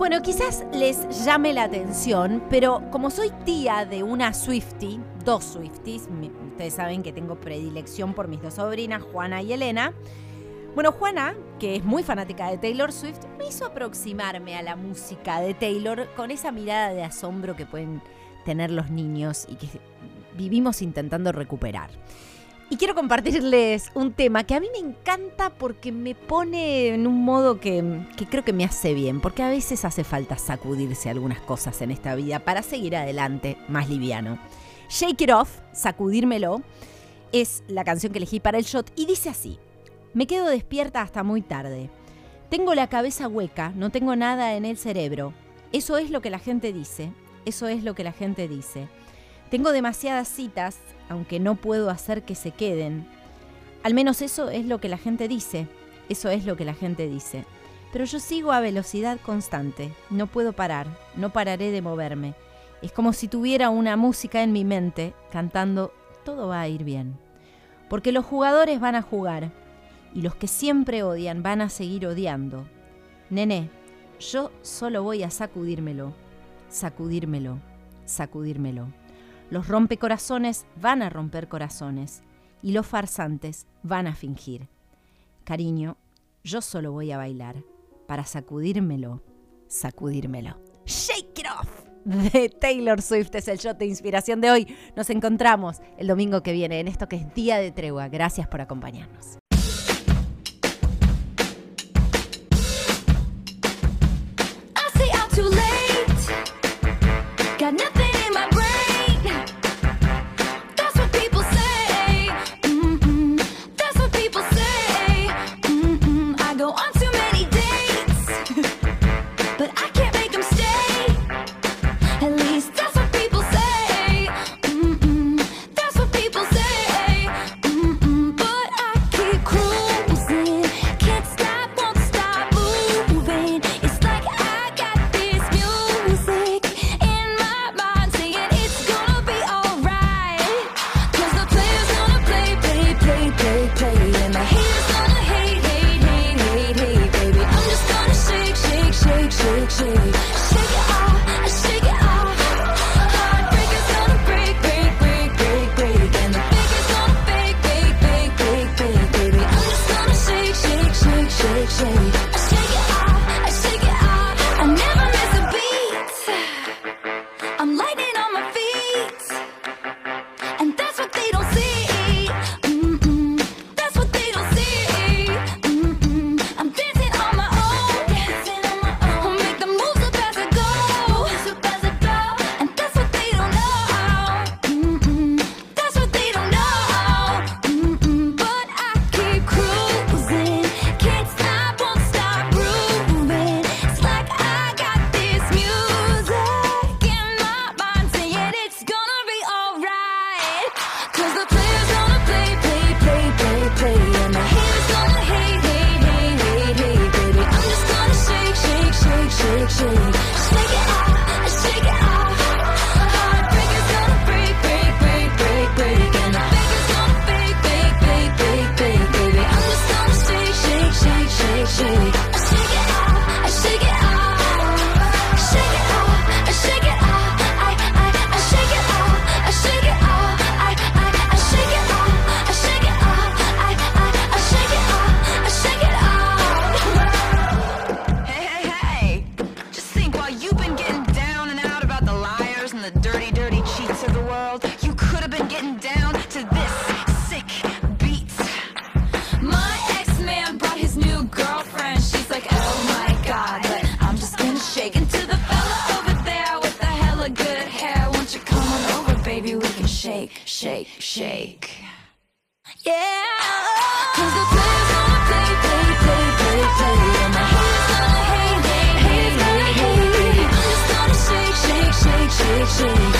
Bueno, quizás les llame la atención, pero como soy tía de una Swiftie, dos Swifties, ustedes saben que tengo predilección por mis dos sobrinas, Juana y Elena. Bueno, Juana, que es muy fanática de Taylor Swift, me hizo aproximarme a la música de Taylor con esa mirada de asombro que pueden tener los niños y que vivimos intentando recuperar. Y quiero compartirles un tema que a mí me encanta porque me pone en un modo que, creo que me hace bien, porque a veces hace falta sacudirse algunas cosas en esta vida para seguir adelante más liviano. Shake It Off, sacudírmelo, es la canción que elegí para el shot y dice así, me quedo despierta hasta muy tarde. Tengo la cabeza hueca, no tengo nada en el cerebro. Eso es lo que la gente dice, eso es lo que la gente dice. Tengo demasiadas citas, aunque no puedo hacer que se queden. Al menos eso es lo que la gente dice. Eso es lo que la gente dice. Pero yo sigo a velocidad constante. No puedo parar. No pararé de moverme. Es como si tuviera una música en mi mente cantando todo va a ir bien. Porque los jugadores van a jugar y los que siempre odian van a seguir odiando. Nene, yo solo voy a sacudírmelo, sacudírmelo, sacudírmelo. Los rompecorazones van a romper corazones y los farsantes van a fingir. Cariño, yo solo voy a bailar para sacudírmelo, sacudírmelo. Shake it off de Taylor Swift es el shot de inspiración de hoy. Nos encontramos el domingo que viene en esto que es Día de Tregua. Gracias por acompañarnos. Stop. world. You could have been getting down to this sick beat. My ex-man brought his new girlfriend. She's like, oh my god, but I'm just gonna shake into the fella over there with the hella good hair. Won't you come on over, baby? We can shake, shake, shake. Yeah. Cause the players gonna play, play, play, play, play. And the haters gonna hate, hate, hate, hate. I'm just gonna shake, shake, shake, shake, shake.